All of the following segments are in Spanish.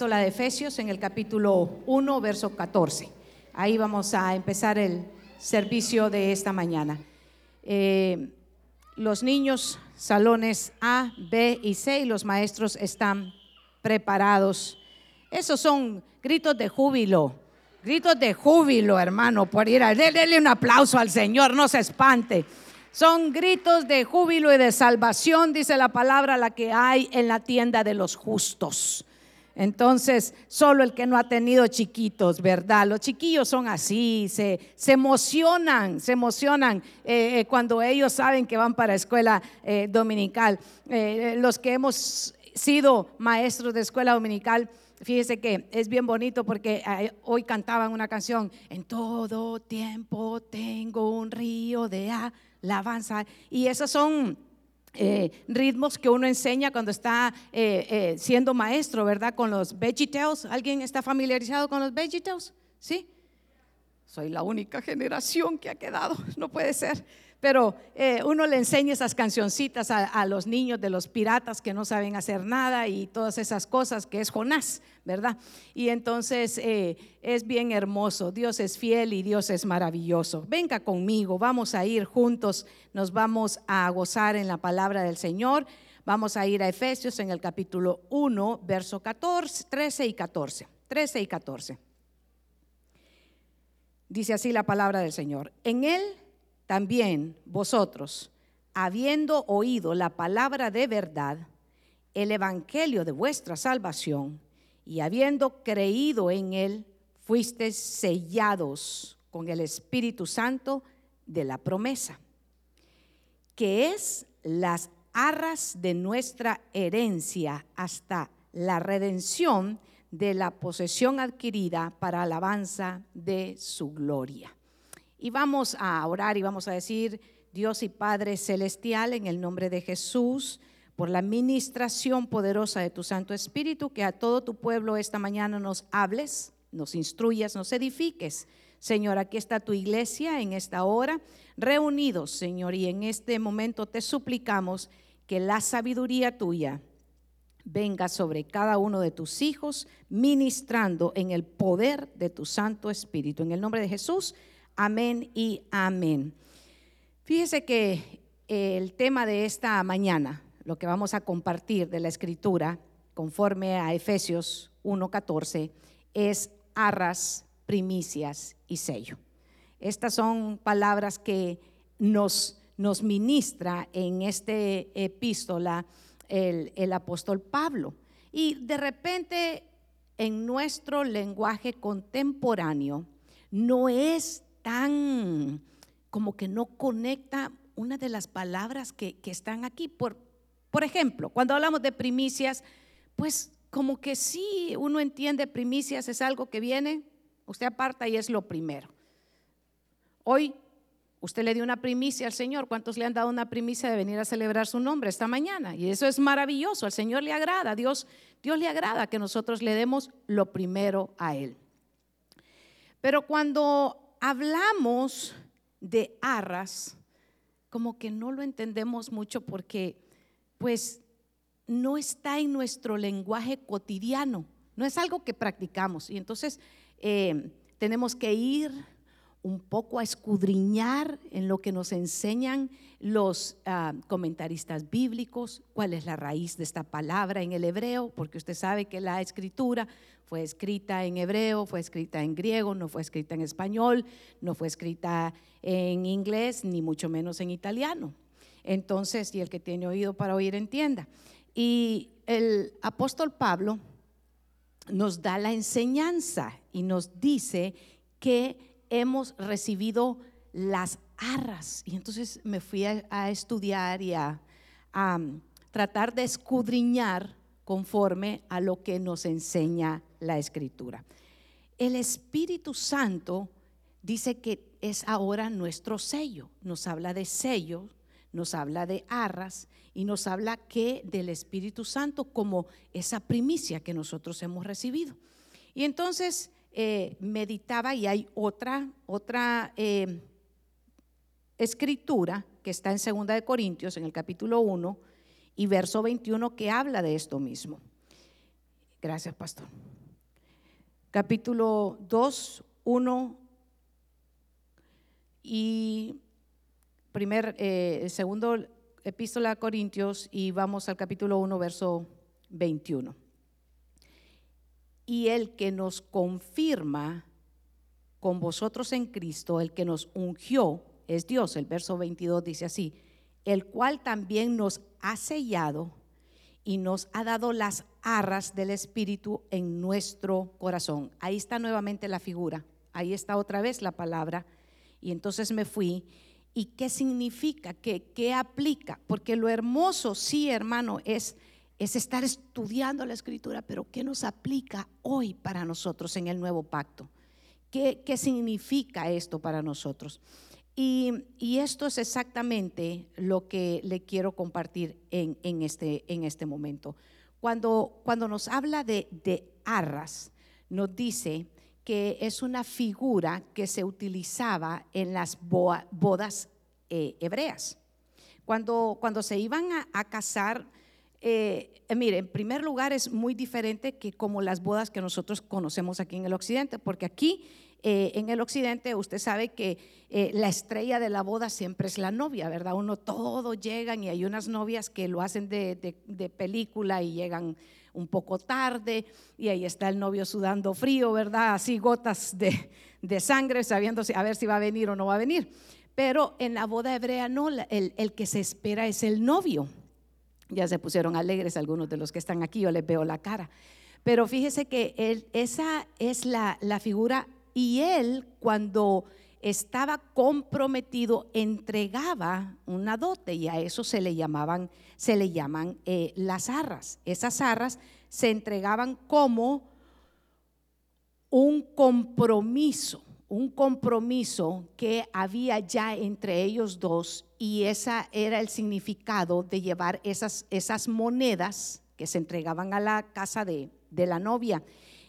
la de Efesios en el capítulo 1, verso 14. Ahí vamos a empezar el servicio de esta mañana. Eh, los niños, salones A, B y C, y los maestros están preparados. Esos son gritos de júbilo, gritos de júbilo, hermano, por ir a... Dele un aplauso al Señor, no se espante. Son gritos de júbilo y de salvación, dice la palabra, la que hay en la tienda de los justos. Entonces, solo el que no ha tenido chiquitos, ¿verdad? Los chiquillos son así, se, emocionan, se emocionan eh, eh, cuando ellos saben que van para escuela eh, dominical. los que hemos sido maestros de escuela dominical, fíjese que es bien bonito porque hoy cantaban una canción, en todo tiempo tengo un río de alabanza, y esas son eh, ritmos que uno enseña cuando está eh, eh, siendo maestro, ¿verdad? Con los VeggieTales. ¿Alguien está familiarizado con los VeggieTales? ¿Sí? Soy la única generación que ha quedado, no puede ser pero eh, uno le enseña esas cancioncitas a, los niños de los piratas que no saben hacer nada y todas esas cosas que es Jonás, ¿verdad? Y entonces eh, es bien hermoso, Dios es fiel y Dios es maravilloso. Venga conmigo, vamos a ir juntos, nos vamos a gozar en la palabra del Señor. Vamos a ir a Efesios en el capítulo 1, verso 14, 13 y 14. 13 y 14. Dice así la palabra del Señor. En él también vosotros, habiendo oído la palabra de verdad, el evangelio de vuestra salvación, y habiendo creído en él, fuisteis sellados con el Espíritu Santo de la promesa, que es las arras de nuestra herencia hasta la redención de la posesión adquirida para alabanza de su gloria. Y vamos a orar y vamos a decir, Dios y Padre Celestial, en el nombre de Jesús, por la ministración poderosa de tu Santo Espíritu, que a todo tu pueblo esta mañana nos hables, nos instruyas, nos edifiques. Señor, aquí está tu iglesia en esta hora, reunidos, Señor, y en este momento te suplicamos que la sabiduría tuya venga sobre cada uno de tus hijos, ministrando en el poder de tu Santo Espíritu. En el nombre de Jesús. Amén y amén. Fíjese que el tema de esta mañana, lo que vamos a compartir de la escritura, conforme a Efesios 1.14, es arras, primicias y sello. Estas son palabras que nos, nos ministra en este epístola el, el apóstol Pablo. Y de repente en nuestro lenguaje contemporáneo no es tan como que no conecta una de las palabras que, están aquí. Por, por ejemplo, cuando hablamos de primicias, pues como que sí uno entiende primicias es algo que viene, usted aparta y es lo primero. Hoy usted le dio una primicia al Señor. ¿Cuántos le han dado una primicia de venir a celebrar su nombre esta mañana? Y eso es maravilloso. Al Señor le agrada, Dios, Dios le agrada que nosotros le demos lo primero a Él. Pero cuando hablamos de arras, como que no lo entendemos mucho porque pues no está en nuestro lenguaje cotidiano, no es algo que practicamos. Y entonces eh, tenemos que ir un poco a escudriñar en lo que nos enseñan los ah, comentaristas bíblicos, cuál es la raíz de esta palabra en el hebreo, porque usted sabe que la escritura fue escrita en hebreo, fue escrita en griego, no fue escrita en español, no fue escrita en inglés, ni mucho menos en italiano. Entonces, y el que tiene oído para oír entienda. Y el apóstol Pablo nos da la enseñanza y nos dice que hemos recibido las arras. Y entonces me fui a, estudiar y a, um, tratar de escudriñar conforme a lo que nos enseña la escritura. El Espíritu Santo dice que es ahora nuestro sello. Nos habla de sello, nos habla de arras y nos habla que del Espíritu Santo como esa primicia que nosotros hemos recibido. Y entonces eh, meditaba y hay otra, otra eh, escritura que está en Segunda de Corintios, en el capítulo 1 y verso 21, que habla de esto mismo. Gracias, pastor. Capítulo 2, 1 y primer, eh, segundo epístola a Corintios y vamos al capítulo 1, verso 21. Y el que nos confirma con vosotros en Cristo, el que nos ungió, es Dios. El verso 22 dice así, el cual también nos ha sellado y nos ha dado las arras del Espíritu en nuestro corazón. Ahí está nuevamente la figura, ahí está otra vez la palabra. Y entonces me fui. ¿Y qué significa? ¿Qué, qué aplica? Porque lo hermoso, sí, hermano, es, es estar estudiando la escritura, pero ¿qué nos aplica hoy para nosotros en el nuevo pacto? ¿Qué, qué significa esto para nosotros? Y, esto es exactamente lo que le quiero compartir en, este, en este, momento. Cuando, cuando, nos habla de, arras, nos dice que es una figura que se utilizaba en las bodas eh, hebreas. Cuando, cuando, se iban a, casar, eh, mire, en primer lugar es muy diferente que como las bodas que nosotros conocemos aquí en el occidente, porque aquí eh, en el occidente usted sabe que eh, la estrella de la boda siempre es la novia, ¿verdad? Uno todo llegan y hay unas novias que lo hacen de, película y llegan un poco tarde y ahí está el novio sudando frío, ¿verdad? Así gotas de, sangre, sabiendo a ver si va a venir o no va a venir. Pero en la boda hebrea no, el, que se espera es el novio. Ya se pusieron alegres algunos de los que están aquí, yo les veo la cara. Pero fíjese que esa es la, figura y él cuando estaba comprometido entregaba una dote y a eso se le llamaban se le llaman eh, las arras esas arras se entregaban como un compromiso un compromiso que había ya entre ellos dos y esa era el significado de llevar esas, esas monedas que se entregaban a la casa de, de la novia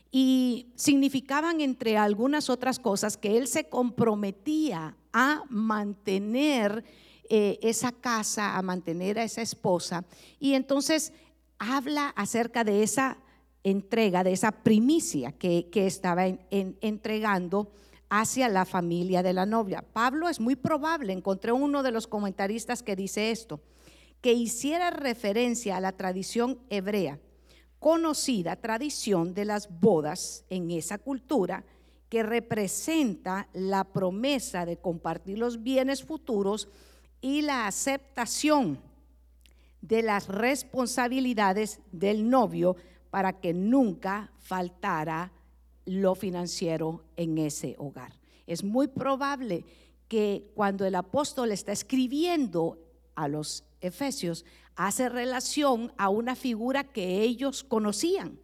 y significaban entre algunas otras cosas que él se comprometía a mantener eh, esa casa, a mantener a esa esposa. Y entonces habla acerca de esa entrega, de esa primicia que, estaba entregando hacia la familia de la novia. Pablo es muy probable, encontré uno de los comentaristas que dice esto, que hiciera referencia a la tradición hebrea conocida tradición de las bodas en esa cultura que representa la promesa de compartir los bienes futuros y la aceptación de las responsabilidades del novio para que nunca faltara lo financiero en ese hogar. Es muy probable que cuando el apóstol está escribiendo a los efesios, hace relación a una figura que ellos conocían.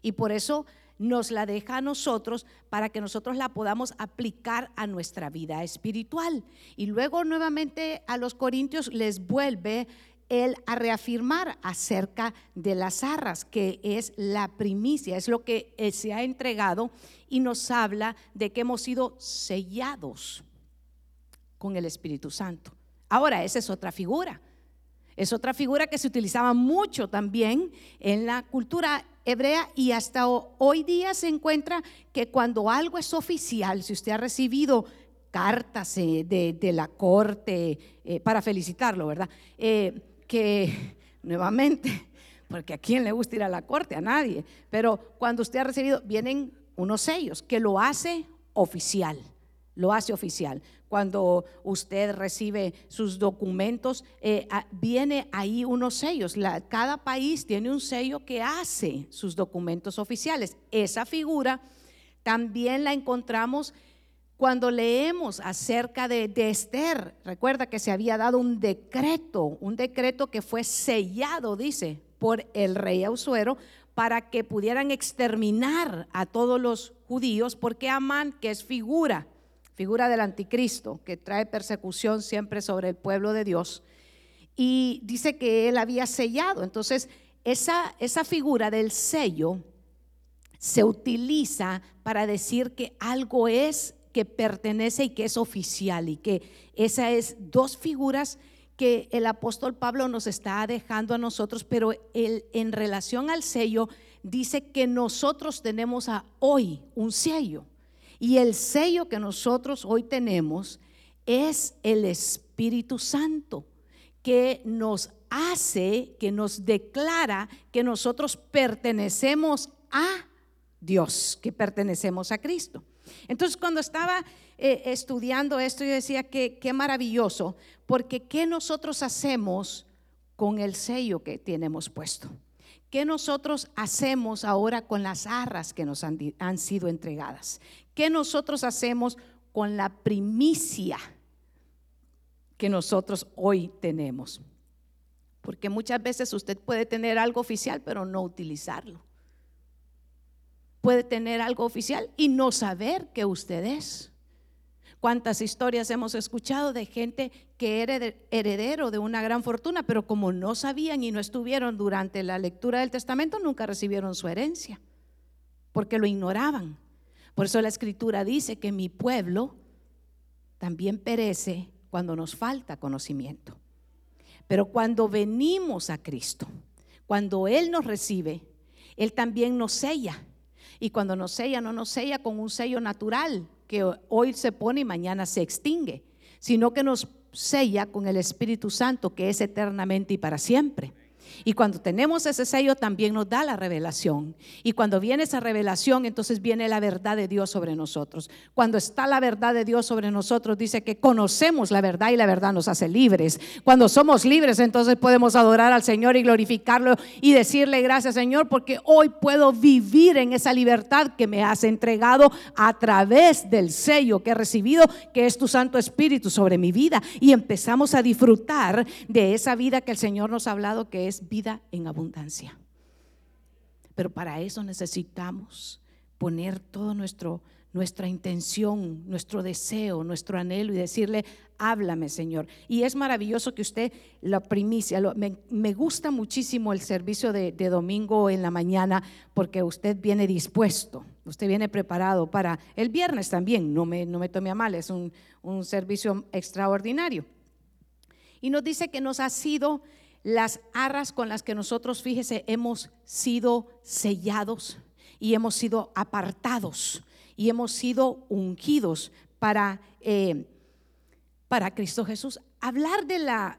Y por eso nos la deja a nosotros para que nosotros la podamos aplicar a nuestra vida espiritual. Y luego nuevamente a los corintios les vuelve él a reafirmar acerca de las arras, que es la primicia, es lo que se ha entregado y nos habla de que hemos sido sellados con el Espíritu Santo. Ahora, esa es otra figura. Es otra figura que se utilizaba mucho también en la cultura hebrea y hasta hoy día se encuentra que cuando algo es oficial, si usted ha recibido cartas eh, de, la corte eh, para felicitarlo, ¿verdad? Eh, que nuevamente, porque a quién le gusta ir a la corte, a nadie, pero cuando usted ha recibido, vienen unos sellos que lo hace oficial, lo hace oficial cuando usted recibe sus documentos, eh, viene ahí unos sellos. cada país tiene un sello que hace sus documentos oficiales. Esa figura también la encontramos cuando leemos acerca de, de, Esther. Recuerda que se había dado un decreto, un decreto que fue sellado, dice, por el rey Ausuero para que pudieran exterminar a todos los judíos, porque Amán, que es figura figura del anticristo, que trae persecución siempre sobre el pueblo de Dios. Y dice que él había sellado. Entonces, esa, esa figura del sello se utiliza para decir que algo es que pertenece y que es oficial y que esa es dos figuras que el apóstol Pablo nos está dejando a nosotros, pero él, en relación al sello dice que nosotros tenemos a hoy un sello. Y el sello que nosotros hoy tenemos es el Espíritu Santo, que nos hace, que nos declara que nosotros pertenecemos a Dios, que pertenecemos a Cristo. Entonces, cuando estaba eh, estudiando esto, yo decía que qué maravilloso, porque ¿qué nosotros hacemos con el sello que tenemos puesto? ¿Qué nosotros hacemos ahora con las arras que nos han, han sido entregadas? ¿Qué nosotros hacemos con la primicia que nosotros hoy tenemos? Porque muchas veces usted puede tener algo oficial, pero no utilizarlo. Puede tener algo oficial y no saber que usted es. Cuántas historias hemos escuchado de gente que era heredero de una gran fortuna, pero como no sabían y no estuvieron durante la lectura del testamento, nunca recibieron su herencia, porque lo ignoraban. Por eso la escritura dice que mi pueblo también perece cuando nos falta conocimiento. Pero cuando venimos a Cristo, cuando Él nos recibe, Él también nos sella. Y cuando nos sella, no nos sella con un sello natural, que hoy se pone y mañana se extingue, sino que nos sella con el Espíritu Santo que es eternamente y para siempre. Y cuando tenemos ese sello también nos da la revelación. Y cuando viene esa revelación, entonces viene la verdad de Dios sobre nosotros. Cuando está la verdad de Dios sobre nosotros, dice que conocemos la verdad y la verdad nos hace libres. Cuando somos libres, entonces podemos adorar al Señor y glorificarlo y decirle gracias Señor porque hoy puedo vivir en esa libertad que me has entregado a través del sello que he recibido, que es tu Santo Espíritu sobre mi vida. Y empezamos a disfrutar de esa vida que el Señor nos ha hablado que es vida en abundancia. Pero para eso necesitamos poner todo nuestro nuestra intención, nuestro deseo, nuestro anhelo y decirle, háblame Señor. Y es maravilloso que usted la primicia, me, gusta muchísimo el servicio de, domingo en la mañana porque usted viene dispuesto, usted viene preparado para el viernes también, no me, no me tome a mal, es un, un servicio extraordinario. Y nos dice que nos ha sido las arras con las que nosotros, fíjese, hemos sido sellados y hemos sido apartados y hemos sido ungidos para, eh, para Cristo Jesús. Hablar de la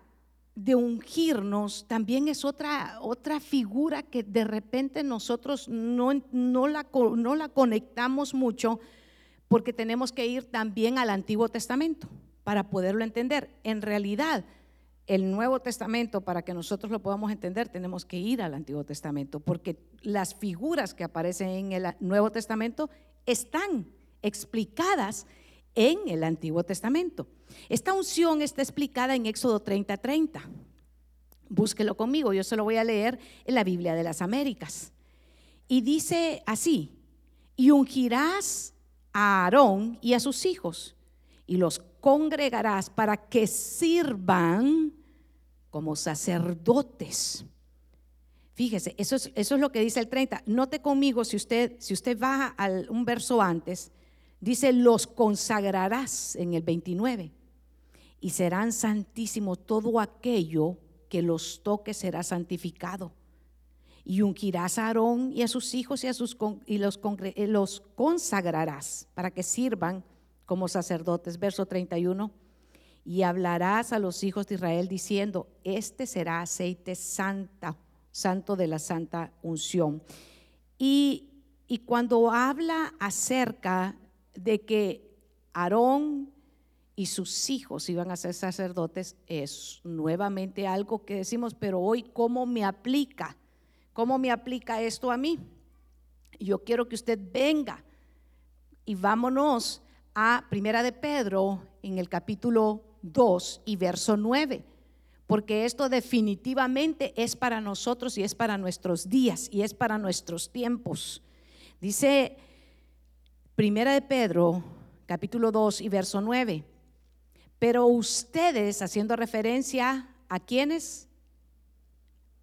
de ungirnos también es otra, otra figura que de repente nosotros no, no, la, no la conectamos mucho porque tenemos que ir también al Antiguo Testamento para poderlo entender. En realidad, el Nuevo Testamento, para que nosotros lo podamos entender, tenemos que ir al Antiguo Testamento, porque las figuras que aparecen en el Nuevo Testamento están explicadas en el Antiguo Testamento. Esta unción está explicada en Éxodo 30:30. 30. Búsquelo conmigo, yo se lo voy a leer en la Biblia de las Américas. Y dice así, y ungirás a Aarón y a sus hijos, y los congregarás para que sirvan como sacerdotes. Fíjese, eso es, eso es lo que dice el 30. Note conmigo, si usted, si usted baja al, un verso antes, dice, los consagrarás en el 29 y serán santísimos todo aquello que los toque será santificado. Y ungirás a Aarón y a sus hijos y, a sus, y los, eh, los consagrarás para que sirvan como sacerdotes. Verso 31. Y hablarás a los hijos de Israel diciendo, este será aceite santa santo de la santa unción. Y, y cuando habla acerca de que Aarón y sus hijos iban a ser sacerdotes, es nuevamente algo que decimos, pero hoy, ¿cómo me aplica? ¿Cómo me aplica esto a mí? Yo quiero que usted venga y vámonos a Primera de Pedro en el capítulo 2 y verso 9 porque esto definitivamente es para nosotros y es para nuestros días y es para nuestros tiempos. Dice Primera de Pedro, capítulo 2 y verso 9. Pero ustedes, haciendo referencia a quienes,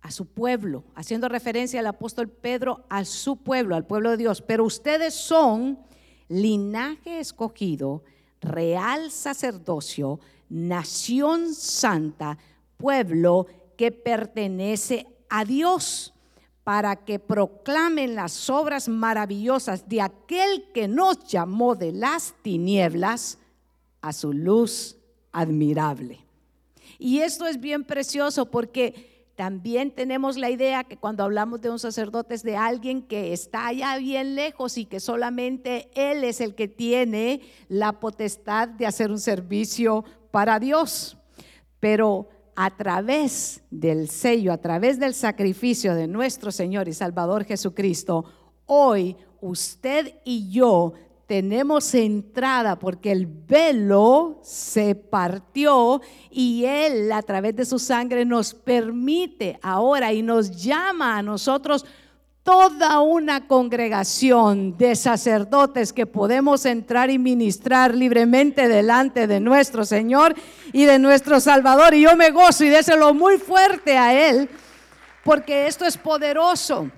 a su pueblo, haciendo referencia al apóstol Pedro a su pueblo, al pueblo de Dios, pero ustedes son linaje escogido, real sacerdocio, nación santa, pueblo que pertenece a Dios para que proclamen las obras maravillosas de aquel que nos llamó de las tinieblas a su luz admirable. Y esto es bien precioso porque también tenemos la idea que cuando hablamos de un sacerdote es de alguien que está allá bien lejos y que solamente él es el que tiene la potestad de hacer un servicio para Dios. Pero a través del sello, a través del sacrificio de nuestro Señor y Salvador Jesucristo, hoy usted y yo tenemos entrada porque el velo se partió y Él a través de su sangre nos permite ahora y nos llama a nosotros toda una congregación de sacerdotes que podemos entrar y ministrar libremente delante de nuestro Señor y de nuestro Salvador. Y yo me gozo y déselo muy fuerte a Él, porque esto es poderoso.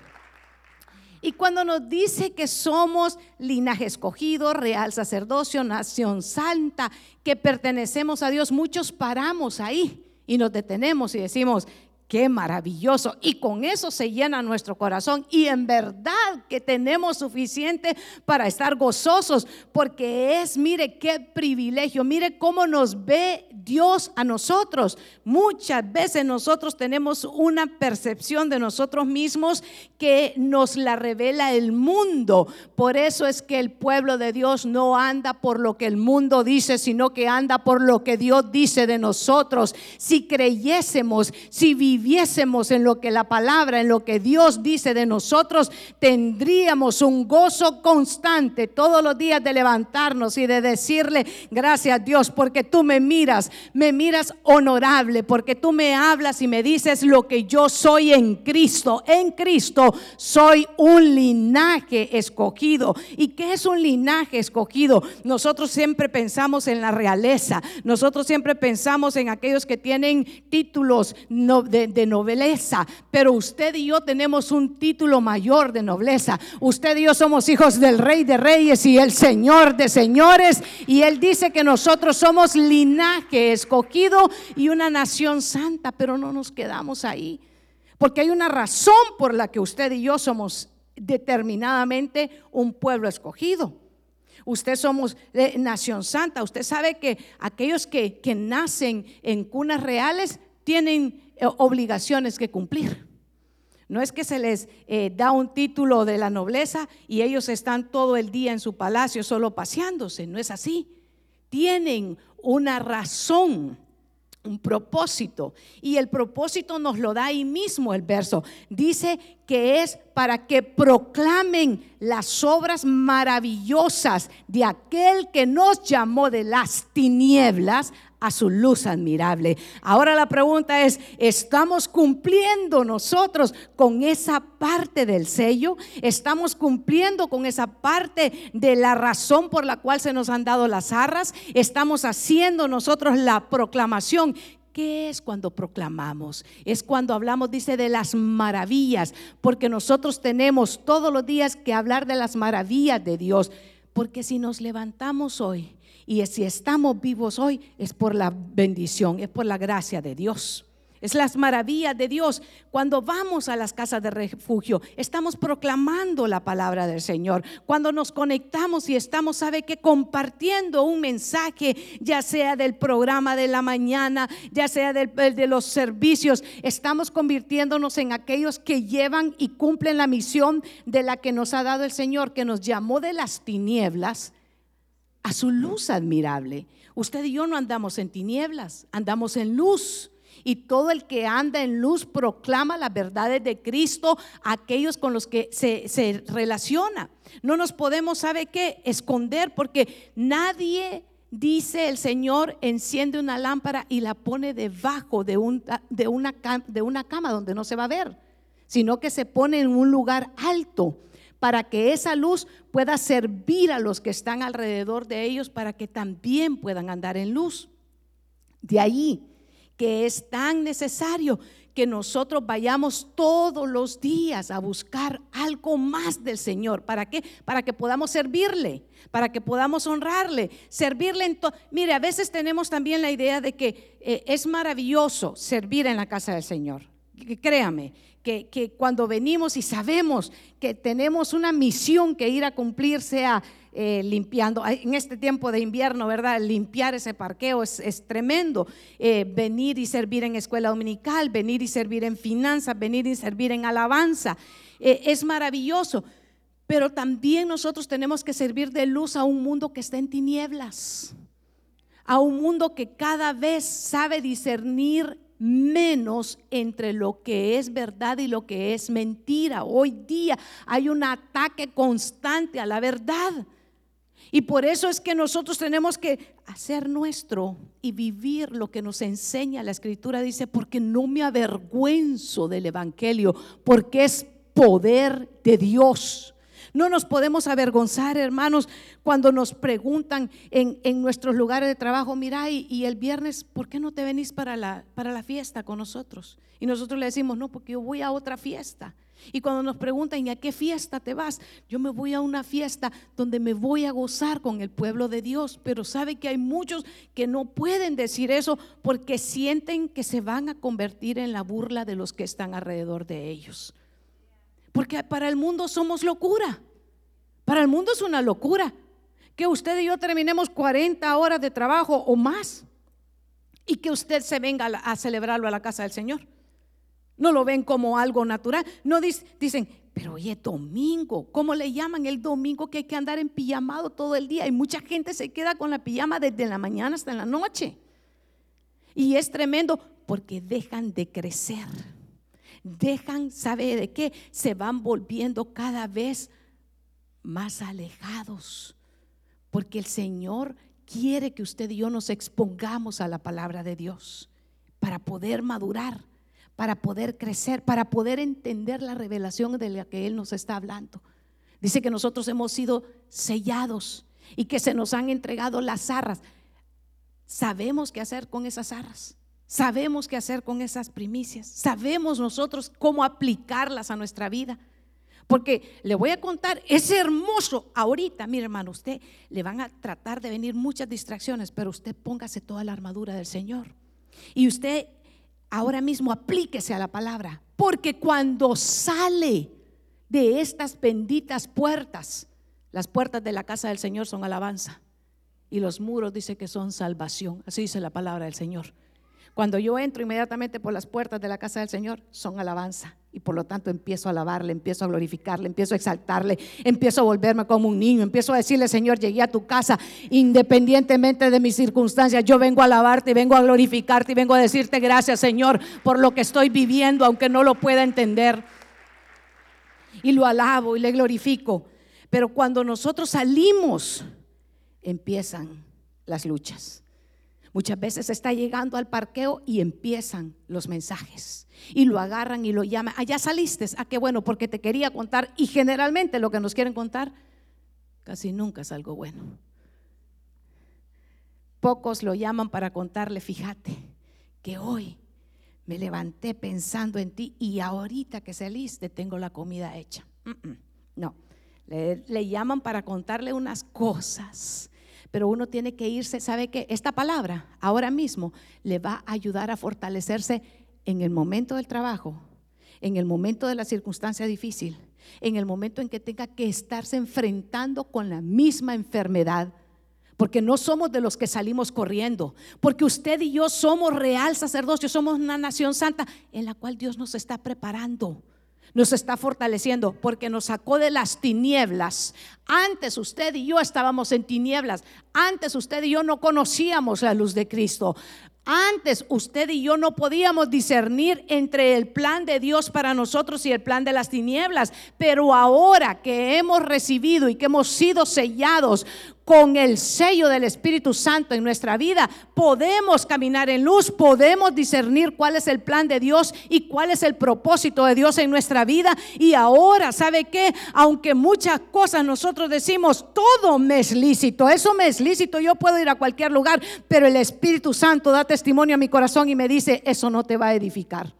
Y cuando nos dice que somos linaje escogido, real sacerdocio, nación santa, que pertenecemos a Dios, muchos paramos ahí y nos detenemos y decimos, Qué maravilloso. Y con eso se llena nuestro corazón. Y en verdad que tenemos suficiente para estar gozosos, porque es, mire, qué privilegio. Mire cómo nos ve Dios a nosotros. Muchas veces nosotros tenemos una percepción de nosotros mismos que nos la revela el mundo. Por eso es que el pueblo de Dios no anda por lo que el mundo dice, sino que anda por lo que Dios dice de nosotros. Si creyésemos, si viviésemos, viviésemos en lo que la palabra, en lo que Dios dice de nosotros, tendríamos un gozo constante todos los días de levantarnos y de decirle, gracias Dios, porque tú me miras, me miras honorable, porque tú me hablas y me dices lo que yo soy en Cristo. En Cristo soy un linaje escogido. ¿Y qué es un linaje escogido? Nosotros siempre pensamos en la realeza, nosotros siempre pensamos en aquellos que tienen títulos de, de nobleza, pero usted y yo tenemos un título mayor de nobleza. Usted y yo somos hijos del Rey de Reyes y el Señor de Señores. Y Él dice que nosotros somos linaje escogido y una nación santa, pero no nos quedamos ahí. Porque hay una razón por la que usted y yo somos determinadamente un pueblo escogido. Usted somos de nación santa. Usted sabe que aquellos que, que nacen en cunas reales tienen obligaciones que cumplir. No es que se les eh, da un título de la nobleza y ellos están todo el día en su palacio solo paseándose. No es así. Tienen una razón, un propósito. Y el propósito nos lo da ahí mismo el verso. Dice que es para que proclamen las obras maravillosas de aquel que nos llamó de las tinieblas a su luz admirable. Ahora la pregunta es, ¿estamos cumpliendo nosotros con esa parte del sello? ¿Estamos cumpliendo con esa parte de la razón por la cual se nos han dado las arras? ¿Estamos haciendo nosotros la proclamación? ¿Qué es cuando proclamamos? Es cuando hablamos, dice, de las maravillas, porque nosotros tenemos todos los días que hablar de las maravillas de Dios. Porque si nos levantamos hoy y si estamos vivos hoy es por la bendición, es por la gracia de Dios. Es las maravillas de Dios. Cuando vamos a las casas de refugio, estamos proclamando la palabra del Señor. Cuando nos conectamos y estamos, sabe que compartiendo un mensaje, ya sea del programa de la mañana, ya sea de los servicios, estamos convirtiéndonos en aquellos que llevan y cumplen la misión de la que nos ha dado el Señor, que nos llamó de las tinieblas a su luz admirable. Usted y yo no andamos en tinieblas, andamos en luz. Y todo el que anda en luz proclama las verdades de Cristo a aquellos con los que se, relaciona. No nos podemos, ¿sabe qué? Esconder porque nadie dice el Señor, enciende una lámpara y la pone debajo de, un, de, una, de una cama donde no se va a ver, sino que se pone en un lugar alto para que esa luz pueda servir a los que están alrededor de ellos para que también puedan andar en luz. De ahí que es tan necesario que nosotros vayamos todos los días a buscar algo más del Señor. ¿Para qué? Para que podamos servirle, para que podamos honrarle, servirle en todo. Mire, a veces tenemos también la idea de que eh, es maravilloso servir en la casa del Señor. Créame, que, que, cuando venimos y sabemos que tenemos una misión que ir a cumplir, sea eh, limpiando, en este tiempo de invierno, ¿verdad? Limpiar ese parqueo es, tremendo. Eh, venir y servir en escuela dominical, venir y servir en finanzas, venir y servir en alabanza, eh, es maravilloso. Pero también nosotros tenemos que servir de luz a un mundo que está en tinieblas, a un mundo que cada vez sabe discernir menos entre lo que es verdad y lo que es mentira. Hoy día hay un ataque constante a la verdad. Y por eso es que nosotros tenemos que hacer nuestro y vivir lo que nos enseña la escritura. Dice, porque no me avergüenzo del Evangelio, porque es poder de Dios no nos podemos avergonzar, hermanos, cuando nos preguntan en, nuestros lugares de trabajo, mira, y, el viernes, ¿por qué no te venís para la, para la fiesta con nosotros? Y nosotros le decimos, no, porque yo voy a otra fiesta. Y cuando nos preguntan, ¿y a qué fiesta te vas? Yo me voy a una fiesta donde me voy a gozar con el pueblo de Dios. Pero sabe que hay muchos que no pueden decir eso porque sienten que se van a convertir en la burla de los que están alrededor de ellos. Porque para el mundo somos locura. Para el mundo es una locura que usted y yo terminemos 40 horas de trabajo o más y que usted se venga a celebrarlo a la casa del Señor. No lo ven como algo natural. No dicen, pero oye, domingo, ¿cómo le llaman el domingo que hay que andar en pijamado todo el día? Y mucha gente se queda con la pijama desde la mañana hasta la noche. Y es tremendo porque dejan de crecer dejan, ¿sabe de qué? Se van volviendo cada vez más alejados. Porque el Señor quiere que usted y yo nos expongamos a la palabra de Dios para poder madurar, para poder crecer, para poder entender la revelación de la que Él nos está hablando. Dice que nosotros hemos sido sellados y que se nos han entregado las arras. Sabemos qué hacer con esas arras. Sabemos qué hacer con esas primicias. Sabemos nosotros cómo aplicarlas a nuestra vida. Porque le voy a contar, es hermoso ahorita, mi hermano, usted le van a tratar de venir muchas distracciones, pero usted póngase toda la armadura del Señor. Y usted ahora mismo aplíquese a la palabra, porque cuando sale de estas benditas puertas, las puertas de la casa del Señor son alabanza y los muros dice que son salvación, así dice la palabra del Señor. Cuando yo entro inmediatamente por las puertas de la casa del Señor, son alabanza. Y por lo tanto empiezo a alabarle, empiezo a glorificarle, empiezo a exaltarle, empiezo a volverme como un niño, empiezo a decirle, Señor, llegué a tu casa independientemente de mis circunstancias. Yo vengo a alabarte y vengo a glorificarte y vengo a decirte gracias, Señor, por lo que estoy viviendo, aunque no lo pueda entender. Y lo alabo y le glorifico. Pero cuando nosotros salimos, empiezan las luchas. Muchas veces está llegando al parqueo y empiezan los mensajes y lo agarran y lo llaman. Allá ah, saliste. Ah, qué bueno, porque te quería contar. Y generalmente lo que nos quieren contar casi nunca es algo bueno. Pocos lo llaman para contarle, fíjate, que hoy me levanté pensando en ti y ahorita que saliste tengo la comida hecha. No, le, le llaman para contarle unas cosas pero uno tiene que irse, ¿sabe qué? Esta palabra ahora mismo le va a ayudar a fortalecerse en el momento del trabajo, en el momento de la circunstancia difícil, en el momento en que tenga que estarse enfrentando con la misma enfermedad. Porque no somos de los que salimos corriendo, porque usted y yo somos real sacerdocio, somos una nación santa en la cual Dios nos está preparando nos está fortaleciendo porque nos sacó de las tinieblas. Antes usted y yo estábamos en tinieblas. Antes usted y yo no conocíamos la luz de Cristo. Antes usted y yo no podíamos discernir entre el plan de Dios para nosotros y el plan de las tinieblas, pero ahora que hemos recibido y que hemos sido sellados con el sello del Espíritu Santo en nuestra vida, podemos caminar en luz, podemos discernir cuál es el plan de Dios y cuál es el propósito de Dios en nuestra vida. Y ahora, ¿sabe qué? Aunque muchas cosas nosotros decimos, todo me es lícito, eso me es lícito, yo puedo ir a cualquier lugar, pero el Espíritu Santo da testimonio a mi corazón y me dice, eso no te va a edificar.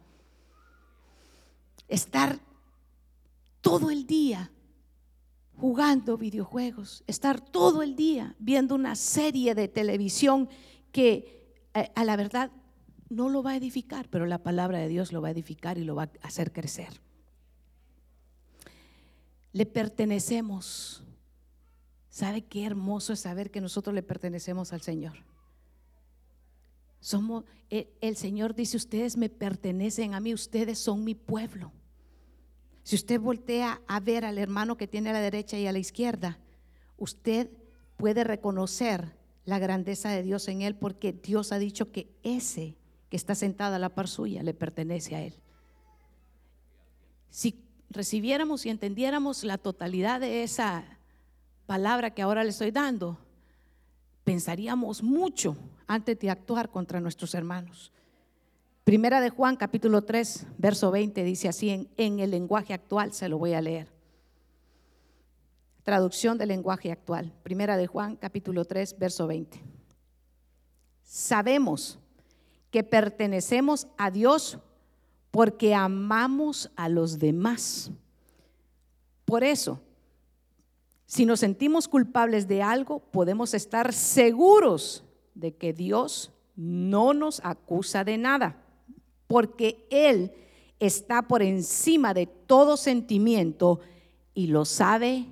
Estar todo el día jugando videojuegos, estar todo el día viendo una serie de televisión que eh, a la verdad no lo va a edificar, pero la palabra de Dios lo va a edificar y lo va a hacer crecer. Le pertenecemos. ¿Sabe qué hermoso es saber que nosotros le pertenecemos al Señor? Somos, el, el Señor dice, ustedes me pertenecen a mí, ustedes son mi pueblo. Si usted voltea a ver al hermano que tiene a la derecha y a la izquierda, usted puede reconocer la grandeza de Dios en él porque Dios ha dicho que ese que está sentado a la par suya le pertenece a él. Si recibiéramos y entendiéramos la totalidad de esa palabra que ahora le estoy dando, pensaríamos mucho antes de actuar contra nuestros hermanos. Primera de Juan capítulo 3, verso 20 dice así en, el lenguaje actual, se lo voy a leer. Traducción del lenguaje actual. Primera de Juan capítulo 3, verso 20. Sabemos que pertenecemos a Dios porque amamos a los demás. Por eso, si nos sentimos culpables de algo, podemos estar seguros de que Dios no nos acusa de nada, porque Él está por encima de todo sentimiento y lo sabe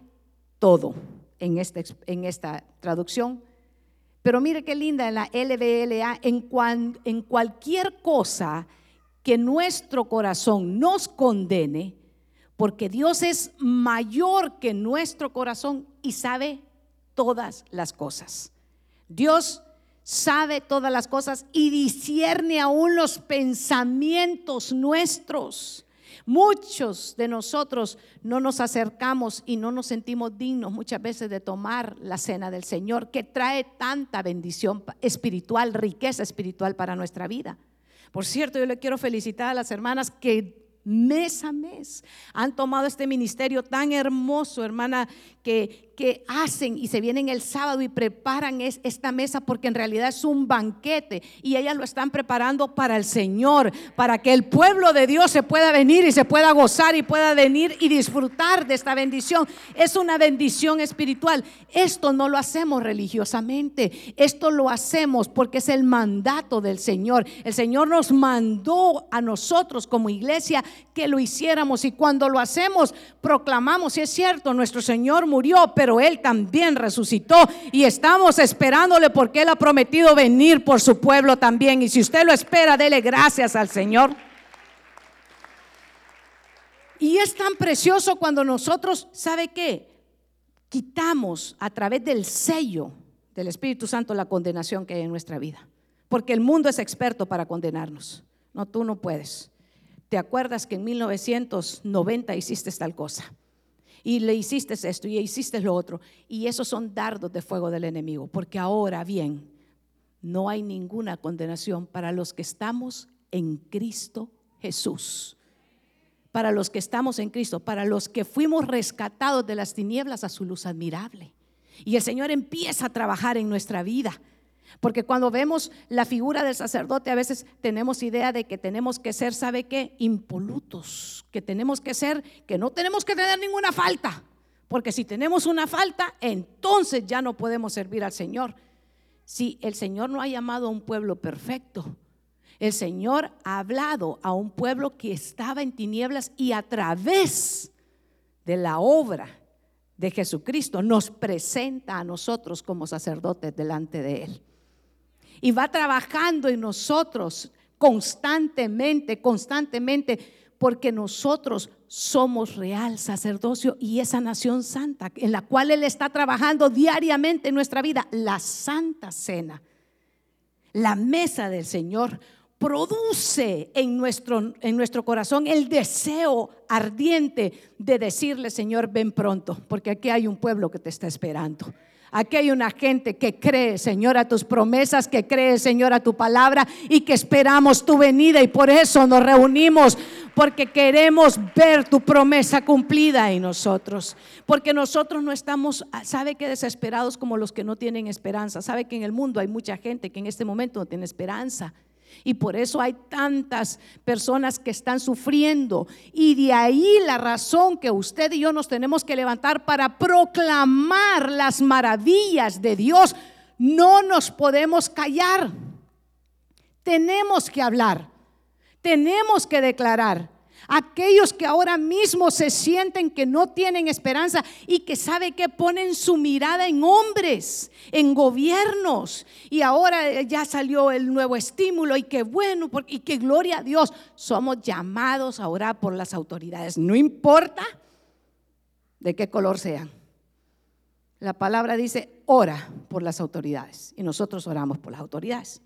todo en esta, en esta traducción. Pero mire qué linda en la LBLA, en, en cualquier cosa que nuestro corazón nos condene, porque Dios es mayor que nuestro corazón y sabe todas las cosas. Dios sabe todas las cosas y discierne aún los pensamientos nuestros. Muchos de nosotros no nos acercamos y no nos sentimos dignos muchas veces de tomar la cena del Señor, que trae tanta bendición espiritual, riqueza espiritual para nuestra vida. Por cierto, yo le quiero felicitar a las hermanas que mes a mes han tomado este ministerio tan hermoso, hermana, que, hacen y se vienen el sábado y preparan esta mesa porque en realidad es un banquete y ellas lo están preparando para el Señor, para que el pueblo de Dios se pueda venir y se pueda gozar y pueda venir y disfrutar de esta bendición. Es una bendición espiritual. Esto no lo hacemos religiosamente, esto lo hacemos porque es el mandato del Señor. El Señor nos mandó a nosotros como iglesia que lo hiciéramos y cuando lo hacemos proclamamos, si es cierto, nuestro Señor murió, pero Él también resucitó y estamos esperándole porque Él ha prometido venir por su pueblo también. Y si usted lo espera, dele gracias al Señor. Y es tan precioso cuando nosotros, ¿sabe qué? Quitamos a través del sello del Espíritu Santo la condenación que hay en nuestra vida. Porque el mundo es experto para condenarnos. No, tú no puedes. ¿Te acuerdas que en 1990 hiciste tal cosa? Y le hiciste esto y hiciste lo otro. Y esos son dardos de fuego del enemigo, porque ahora bien, no hay ninguna condenación para los que estamos en Cristo Jesús. Para los que estamos en Cristo, para los que fuimos rescatados de las tinieblas a su luz admirable. Y el Señor empieza a trabajar en nuestra vida. Porque cuando vemos la figura del sacerdote, a veces tenemos idea de que tenemos que ser, ¿sabe qué? Impolutos, que tenemos que ser, que no tenemos que tener ninguna falta. Porque si tenemos una falta, entonces ya no podemos servir al Señor. Si el Señor no ha llamado a un pueblo perfecto, el Señor ha hablado a un pueblo que estaba en tinieblas y a través de la obra de Jesucristo nos presenta a nosotros como sacerdotes delante de Él y va trabajando en nosotros constantemente, constantemente, porque nosotros somos real sacerdocio y esa nación santa en la cual Él está trabajando diariamente en nuestra vida, la santa cena, la mesa del Señor produce en nuestro, en nuestro corazón el deseo ardiente de decirle, Señor, ven pronto, porque aquí hay un pueblo que te está esperando. Aquí hay una gente que cree, Señor, a tus promesas, que cree, Señor, a tu palabra y que esperamos tu venida y por eso nos reunimos, porque queremos ver tu promesa cumplida en nosotros. Porque nosotros no estamos, sabe que desesperados como los que no tienen esperanza. Sabe que en el mundo hay mucha gente que en este momento no tiene esperanza. Y por eso hay tantas personas que están sufriendo. Y de ahí la razón que usted y yo nos tenemos que levantar para proclamar las maravillas de Dios. No nos podemos callar. Tenemos que hablar, tenemos que declarar. Aquellos que ahora mismo se sienten que no tienen esperanza y que sabe que ponen su mirada en hombres, en gobiernos. Y ahora ya salió el nuevo estímulo y qué bueno, y qué gloria a Dios. Somos llamados a orar por las autoridades. No importa de qué color sean. La palabra dice, ora por las autoridades. Y nosotros oramos por las autoridades.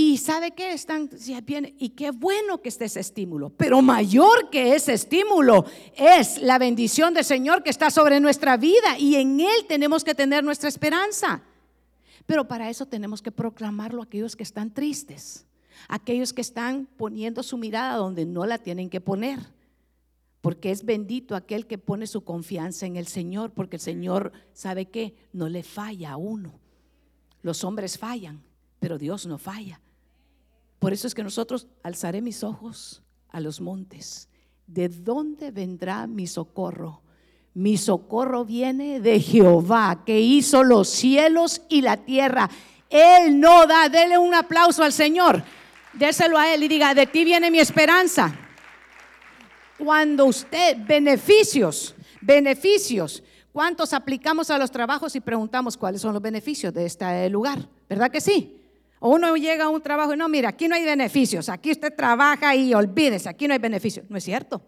Y sabe que están, bien, y qué bueno que esté ese estímulo, pero mayor que ese estímulo es la bendición del Señor que está sobre nuestra vida y en Él tenemos que tener nuestra esperanza. Pero para eso tenemos que proclamarlo a aquellos que están tristes, aquellos que están poniendo su mirada donde no la tienen que poner. Porque es bendito aquel que pone su confianza en el Señor, porque el Señor sabe que no le falla a uno. Los hombres fallan, pero Dios no falla. Por eso es que nosotros alzaré mis ojos a los montes. ¿De dónde vendrá mi socorro? Mi socorro viene de Jehová, que hizo los cielos y la tierra. Él no da, dele un aplauso al Señor. Déselo a Él y diga, de ti viene mi esperanza. Cuando usted, beneficios, beneficios, ¿cuántos aplicamos a los trabajos y preguntamos cuáles son los beneficios de este lugar? ¿Verdad que sí? O uno llega a un trabajo y no, mira, aquí no hay beneficios, aquí usted trabaja y olvídese, aquí no hay beneficios. No es cierto.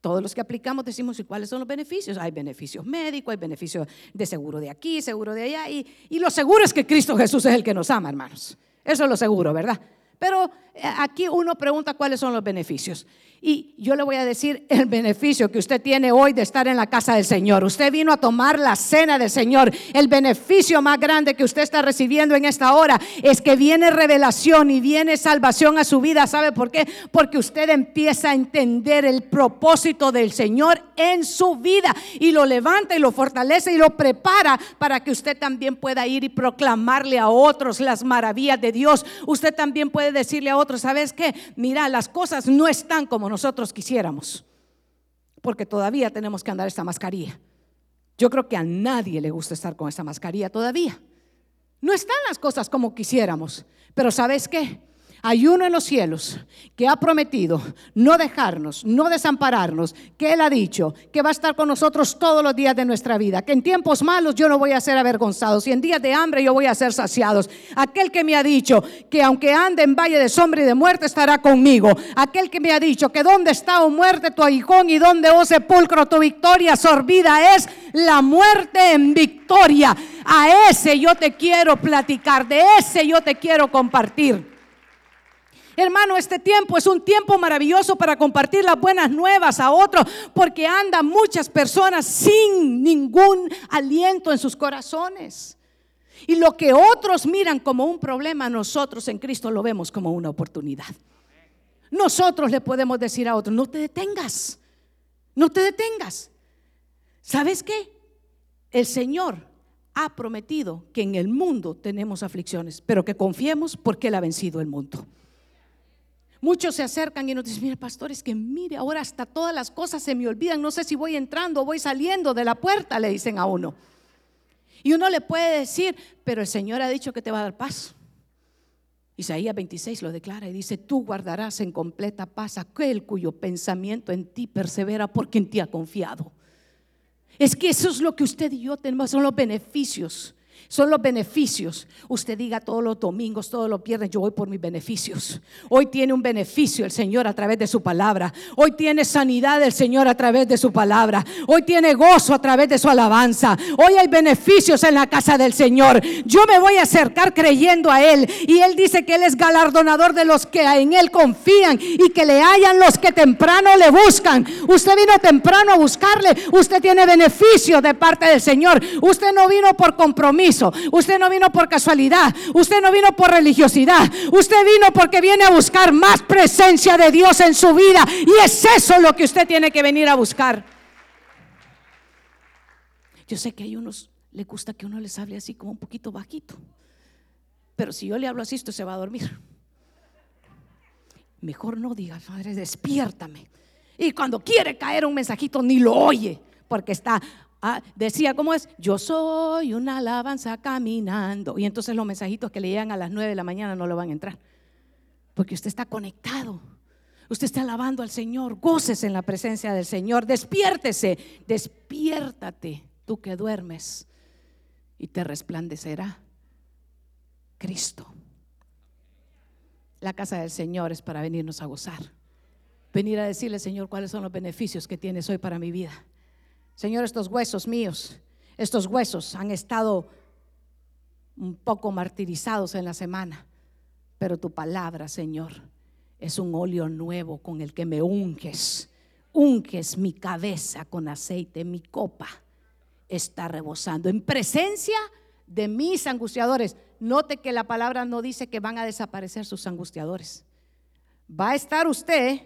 Todos los que aplicamos decimos, ¿y cuáles son los beneficios? Hay beneficios médicos, hay beneficios de seguro de aquí, seguro de allá. Y, y lo seguro es que Cristo Jesús es el que nos ama, hermanos. Eso es lo seguro, ¿verdad? Pero eh, aquí uno pregunta cuáles son los beneficios. Y yo le voy a decir el beneficio que usted tiene hoy de estar en la casa del Señor. Usted vino a tomar la cena del Señor. El beneficio más grande que usted está recibiendo en esta hora es que viene revelación y viene salvación a su vida. ¿Sabe por qué? Porque usted empieza a entender el propósito del Señor en su vida y lo levanta y lo fortalece y lo prepara para que usted también pueda ir y proclamarle a otros las maravillas de Dios. Usted también puede decirle a otros, ¿sabes qué? Mira, las cosas no están como nosotros quisiéramos, porque todavía tenemos que andar esta mascarilla. Yo creo que a nadie le gusta estar con esta mascarilla todavía. No están las cosas como quisiéramos, pero ¿sabes qué? Hay uno en los cielos que ha prometido no dejarnos, no desampararnos, que Él ha dicho que va a estar con nosotros todos los días de nuestra vida, que en tiempos malos yo no voy a ser avergonzado, y en días de hambre yo voy a ser saciados. Aquel que me ha dicho que aunque ande en valle de sombra y de muerte estará conmigo. Aquel que me ha dicho que donde está, oh muerte, tu aguijón y donde, oh sepulcro, tu victoria sorbida es la muerte en victoria. A ese yo te quiero platicar, de ese yo te quiero compartir. Hermano, este tiempo es un tiempo maravilloso para compartir las buenas nuevas a otros, porque andan muchas personas sin ningún aliento en sus corazones. Y lo que otros miran como un problema, nosotros en Cristo lo vemos como una oportunidad. Nosotros le podemos decir a otros, no te detengas, no te detengas. ¿Sabes qué? El Señor ha prometido que en el mundo tenemos aflicciones, pero que confiemos porque Él ha vencido el mundo. Muchos se acercan y nos dicen, mire pastor, es que mire, ahora hasta todas las cosas se me olvidan, no sé si voy entrando o voy saliendo de la puerta, le dicen a uno. Y uno le puede decir, pero el Señor ha dicho que te va a dar paz. Isaías 26 lo declara y dice, tú guardarás en completa paz aquel cuyo pensamiento en ti persevera porque en ti ha confiado. Es que eso es lo que usted y yo tenemos, son los beneficios son los beneficios. Usted diga todos los domingos, todos los viernes, yo voy por mis beneficios. Hoy tiene un beneficio el Señor a través de su palabra. Hoy tiene sanidad el Señor a través de su palabra. Hoy tiene gozo a través de su alabanza. Hoy hay beneficios en la casa del Señor. Yo me voy a acercar creyendo a Él. Y Él dice que Él es galardonador de los que en Él confían y que le hayan los que temprano le buscan. Usted vino temprano a buscarle. Usted tiene beneficio de parte del Señor. Usted no vino por compromiso. Usted no vino por casualidad. Usted no vino por religiosidad. Usted vino porque viene a buscar más presencia de Dios en su vida. Y es eso lo que usted tiene que venir a buscar. Yo sé que hay unos, le gusta que uno les hable así como un poquito bajito. Pero si yo le hablo así, usted se va a dormir. Mejor no diga, Padre, despiértame. Y cuando quiere caer un mensajito, ni lo oye, porque está Ah, decía, ¿cómo es? Yo soy una alabanza caminando. Y entonces los mensajitos que le llegan a las 9 de la mañana no lo van a entrar. Porque usted está conectado. Usted está alabando al Señor. Gócese en la presencia del Señor. Despiértese. Despiértate, tú que duermes. Y te resplandecerá Cristo. La casa del Señor es para venirnos a gozar. Venir a decirle, Señor, cuáles son los beneficios que tienes hoy para mi vida. Señor, estos huesos míos, estos huesos han estado un poco martirizados en la semana, pero tu palabra, Señor, es un óleo nuevo con el que me unges. Unges mi cabeza con aceite, mi copa está rebosando en presencia de mis angustiadores. Note que la palabra no dice que van a desaparecer sus angustiadores. Va a estar usted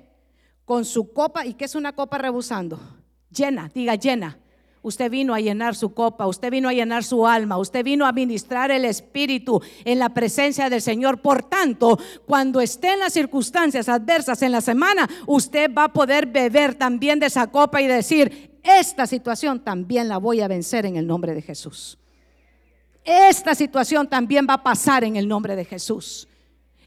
con su copa, ¿y qué es una copa rebosando? Llena, diga llena. Usted vino a llenar su copa, usted vino a llenar su alma, usted vino a ministrar el Espíritu en la presencia del Señor. Por tanto, cuando esté en las circunstancias adversas en la semana, usted va a poder beber también de esa copa y decir, esta situación también la voy a vencer en el nombre de Jesús. Esta situación también va a pasar en el nombre de Jesús.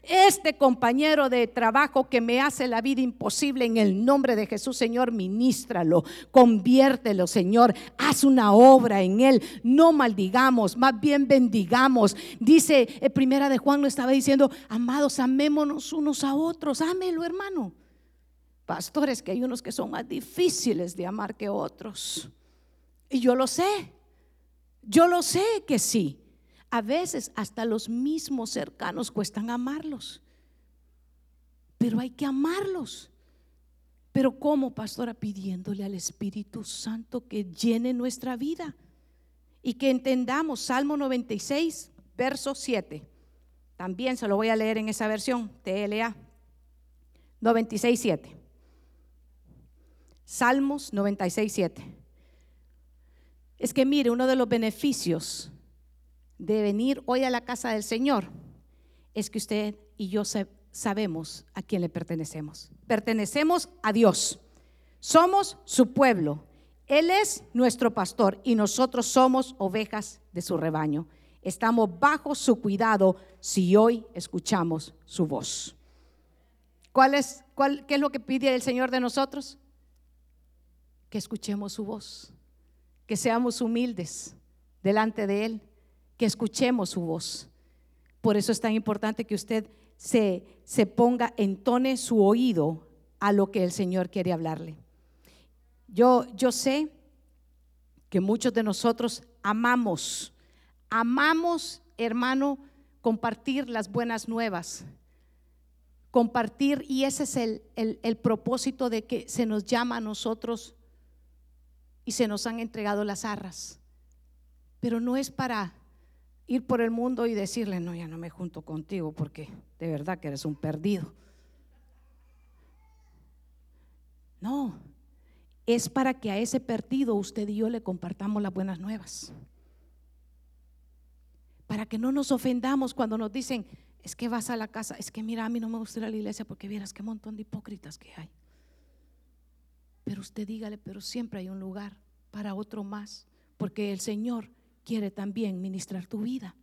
Este compañero de trabajo que me hace la vida imposible en el nombre de Jesús, Señor, ministralo, conviértelo, Señor, haz una obra en él. No maldigamos, más bien bendigamos. Dice, eh, primera de Juan lo estaba diciendo, amados, amémonos unos a otros, ámelo, hermano. Pastores, que hay unos que son más difíciles de amar que otros. Y yo lo sé. Yo lo sé que sí. A veces hasta los mismos cercanos cuestan amarlos. Pero hay que amarlos. Pero ¿cómo, pastora? Pidiéndole al Espíritu Santo que llene nuestra vida y que entendamos Salmo 96, verso 7. También se lo voy a leer en esa versión, TLA 96, 7. Salmos 96, 7. Es que mire, uno de los beneficios de venir hoy a la casa del Señor es que usted y yo sabemos a quién le pertenecemos. Pertenecemos a Dios. Somos su pueblo. Él es nuestro pastor y nosotros somos ovejas de su rebaño. Estamos bajo su cuidado si hoy escuchamos su voz. ¿Cuál es, cuál, ¿Qué es lo que pide el Señor de nosotros? Que escuchemos su voz que seamos humildes delante de Él, que escuchemos su voz. Por eso es tan importante que usted se, se ponga, entone su oído a lo que el Señor quiere hablarle. Yo, yo sé que muchos de nosotros amamos, amamos, hermano, compartir las buenas nuevas, compartir, y ese es el, el, el propósito de que se nos llama a nosotros y se nos han entregado las arras. Pero no es para ir por el mundo y decirle, no, ya no me junto contigo porque de verdad que eres un perdido. No, es para que a ese perdido usted y yo le compartamos las buenas nuevas. Para que no nos ofendamos cuando nos dicen, es que vas a la casa, es que mira, a mí no me gusta ir a la iglesia porque vieras qué montón de hipócritas que hay. Pero usted dígale, pero siempre hay un lugar para otro más, porque el Señor quiere también ministrar tu vida.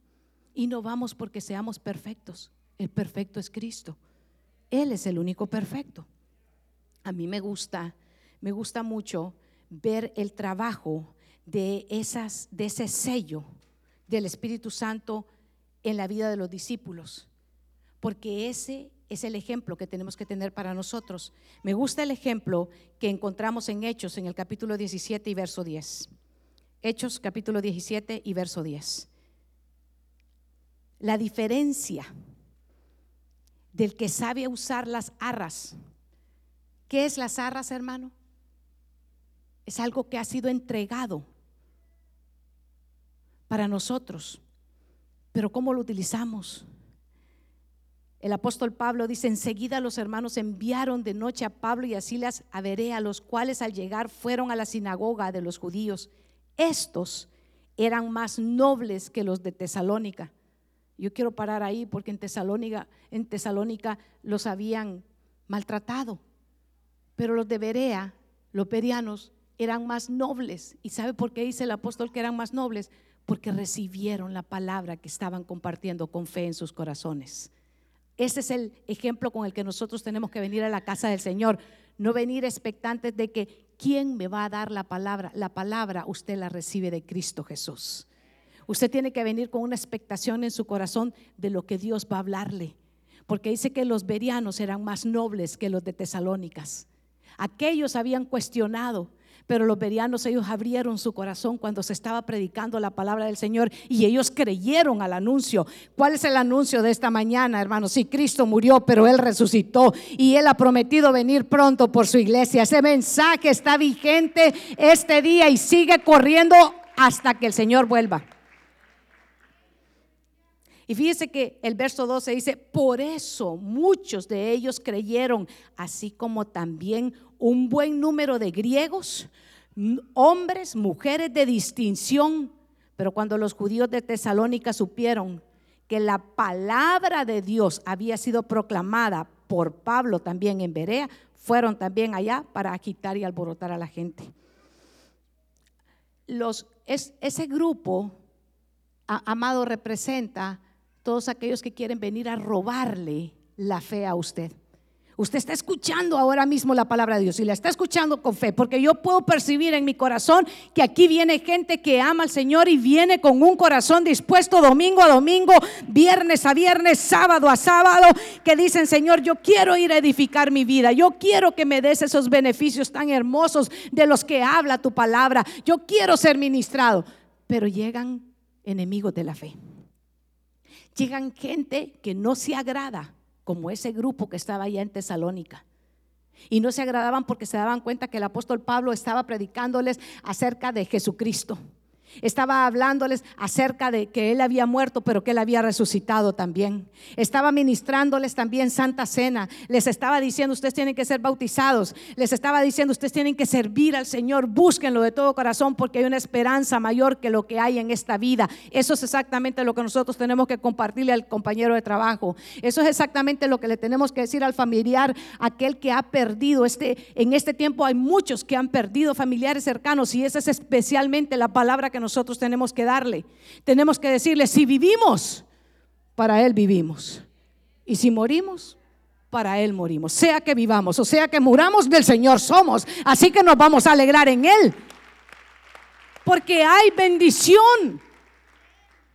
Y no vamos porque seamos perfectos. El perfecto es Cristo. Él es el único perfecto. A mí me gusta, me gusta mucho ver el trabajo de esas de ese sello del Espíritu Santo en la vida de los discípulos, porque ese es el ejemplo que tenemos que tener para nosotros. Me gusta el ejemplo que encontramos en Hechos en el capítulo 17 y verso 10. Hechos capítulo 17 y verso 10. La diferencia del que sabe usar las arras. ¿Qué es las arras, hermano? Es algo que ha sido entregado para nosotros. Pero ¿cómo lo utilizamos? El apóstol Pablo dice, enseguida los hermanos enviaron de noche a Pablo y a Silas a Berea, los cuales al llegar fueron a la sinagoga de los judíos. Estos eran más nobles que los de Tesalónica. Yo quiero parar ahí porque en Tesalónica, los habían maltratado. Pero los de Berea, los perianos, eran más nobles. ¿Y sabe por qué dice el apóstol que eran más nobles? Porque recibieron la palabra que estaban compartiendo con fe en sus corazones. Ese es el ejemplo con el que nosotros tenemos que venir a la casa del Señor. No venir expectantes de que ¿quién me va a dar la palabra? La palabra usted la recibe de Cristo Jesús. Usted tiene que venir con una expectación en su corazón de lo que Dios va a hablarle. Porque dice que los berianos eran más nobles que los de Tesalónicas. Aquellos habían cuestionado, pero los berianos ellos abrieron su corazón cuando se estaba predicando la palabra del Señor y ellos creyeron al anuncio. ¿Cuál es el anuncio de esta mañana, hermanos? Si Cristo murió, pero Él resucitó y Él ha prometido venir pronto por su iglesia. Ese mensaje está vigente este día y sigue corriendo hasta que el Señor vuelva. Y fíjese que el verso 12 dice, por eso muchos de ellos creyeron, así como también un buen número de griegos, hombres, mujeres de distinción. Pero cuando los judíos de Tesalónica supieron que la palabra de Dios había sido proclamada por Pablo también en Berea, fueron también allá para agitar y alborotar a la gente. Los, es, ese grupo, amado, representa todos aquellos que quieren venir a robarle la fe a usted. Usted está escuchando ahora mismo la palabra de Dios y la está escuchando con fe, porque yo puedo percibir en mi corazón que aquí viene gente que ama al Señor y viene con un corazón dispuesto domingo a domingo, viernes a viernes, sábado a sábado, que dicen, Señor, yo quiero ir a edificar mi vida, yo quiero que me des esos beneficios tan hermosos de los que habla tu palabra, yo quiero ser ministrado, pero llegan enemigos de la fe. Llegan gente que no se agrada, como ese grupo que estaba allá en Tesalónica. Y no se agradaban porque se daban cuenta que el apóstol Pablo estaba predicándoles acerca de Jesucristo. Estaba hablándoles acerca de que Él había muerto, pero que Él había resucitado también. Estaba ministrándoles también Santa Cena. Les estaba diciendo, ustedes tienen que ser bautizados. Les estaba diciendo, ustedes tienen que servir al Señor. Búsquenlo de todo corazón porque hay una esperanza mayor que lo que hay en esta vida. Eso es exactamente lo que nosotros tenemos que compartirle al compañero de trabajo. Eso es exactamente lo que le tenemos que decir al familiar, aquel que ha perdido. Este, en este tiempo hay muchos que han perdido familiares cercanos y esa es especialmente la palabra que nosotros tenemos que darle. Tenemos que decirle, si vivimos, para Él vivimos. Y si morimos, para Él morimos. Sea que vivamos o sea que muramos, del Señor somos. Así que nos vamos a alegrar en Él. Porque hay bendición.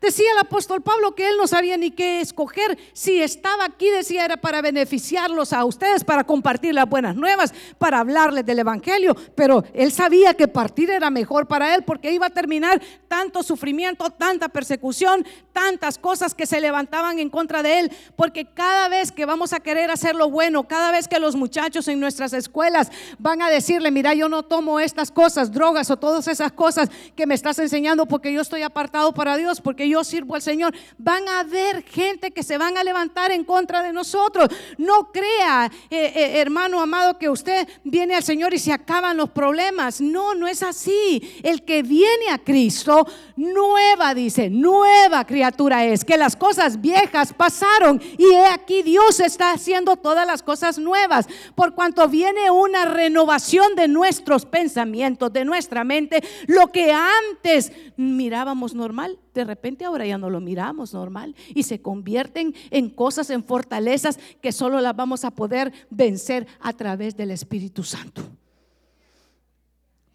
Decía el apóstol Pablo que él no sabía ni qué escoger. Si estaba aquí, decía, era para beneficiarlos a ustedes, para compartir las buenas nuevas, para hablarles del Evangelio. Pero él sabía que partir era mejor para él porque iba a terminar tanto sufrimiento, tanta persecución, tantas cosas que se levantaban en contra de él. Porque cada vez que vamos a querer hacer lo bueno, cada vez que los muchachos en nuestras escuelas van a decirle, mira, yo no tomo estas cosas, drogas o todas esas cosas que me estás enseñando porque yo estoy apartado para Dios, porque yo sirvo al Señor, van a haber gente que se van a levantar en contra de nosotros. No crea, eh, eh, hermano amado, que usted viene al Señor y se acaban los problemas. No, no es así. El que viene a Cristo, nueva, dice, nueva criatura es, que las cosas viejas pasaron y he aquí Dios está haciendo todas las cosas nuevas, por cuanto viene una renovación de nuestros pensamientos, de nuestra mente, lo que antes mirábamos normal, de repente ahora ya no lo miramos normal y se convierten en cosas, en fortalezas que solo las vamos a poder vencer a través del Espíritu Santo.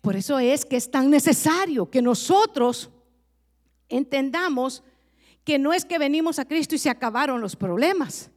Por eso es que es tan necesario que nosotros entendamos que no es que venimos a Cristo y se acabaron los problemas.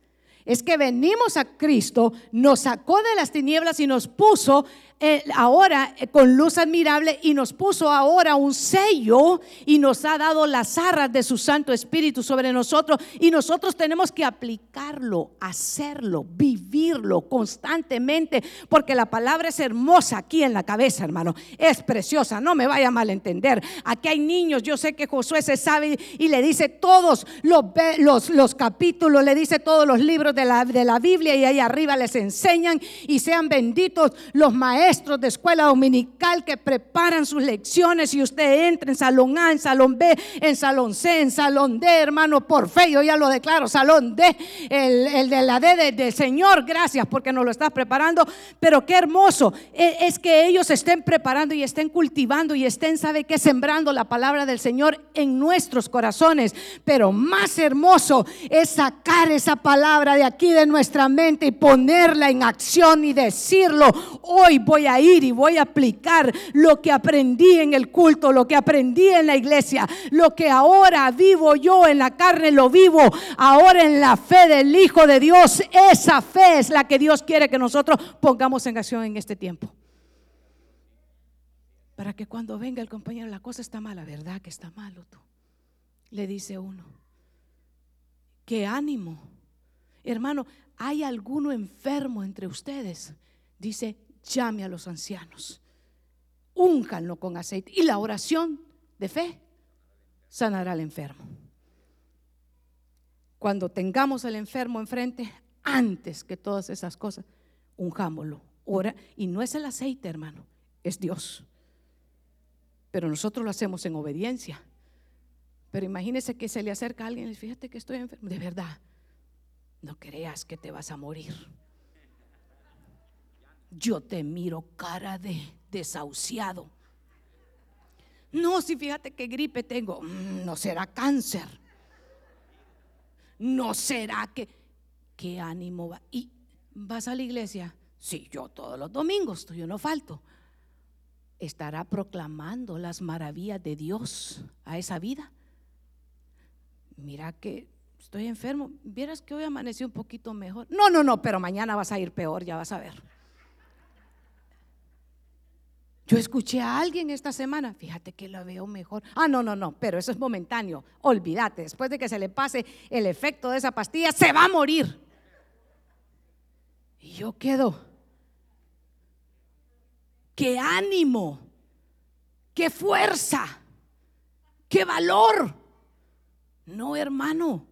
Es que venimos a Cristo, nos sacó de las tinieblas y nos puso eh, ahora eh, con luz admirable y nos puso ahora un sello y nos ha dado las arras de su Santo Espíritu sobre nosotros y nosotros tenemos que aplicarlo, hacerlo, vivirlo constantemente porque la palabra es hermosa aquí en la cabeza, hermano. Es preciosa, no me vaya a malentender. Aquí hay niños, yo sé que Josué se sabe y le dice todos los, los, los capítulos, le dice todos los libros de la, de la Biblia y ahí arriba les enseñan y sean benditos los maestros maestros de escuela dominical que preparan sus lecciones y usted entra en salón A, en salón B, en salón C, en salón D, hermano, por fe, yo ya lo declaro, salón D, el, de la D del Señor, gracias porque nos lo estás preparando, pero qué hermoso e, es que ellos estén preparando y estén cultivando y estén, sabe que sembrando la palabra del Señor en nuestros corazones, pero más hermoso es sacar esa palabra de aquí de nuestra mente y ponerla en acción y decirlo, hoy voy a ir y voy a aplicar lo que aprendí en el culto, lo que aprendí en la iglesia, lo que ahora vivo yo en la carne, lo vivo ahora en la fe del Hijo de Dios. Esa fe es la que Dios quiere que nosotros pongamos en acción en este tiempo. Para que cuando venga el compañero, la cosa está mala, ¿verdad? Que está malo tú. Le dice uno, qué ánimo. Hermano, ¿hay alguno enfermo entre ustedes? Dice, llame a los ancianos, úncanlo con aceite. Y la oración de fe sanará al enfermo. Cuando tengamos al enfermo enfrente, antes que todas esas cosas, unjámoslo. Ora, y no es el aceite, hermano, es Dios. Pero nosotros lo hacemos en obediencia. Pero imagínese que se le acerca a alguien y fíjate que estoy enfermo. De verdad, no creas que te vas a morir. Yo te miro cara de desahuciado. No, si fíjate que gripe tengo, mm, no será cáncer. No será que, qué ánimo va. ¿Y vas a la iglesia? Sí, yo todos los domingos, yo no falto. Estará proclamando las maravillas de Dios a esa vida. Mira que estoy enfermo. Vieras que hoy amaneció un poquito mejor. No, no, no, pero mañana vas a ir peor, ya vas a ver. Yo escuché a alguien esta semana, fíjate que lo veo mejor. Ah, no, no, no, pero eso es momentáneo. Olvídate, después de que se le pase el efecto de esa pastilla, se va a morir. Y yo quedo. Qué ánimo, qué fuerza, qué valor. No, hermano,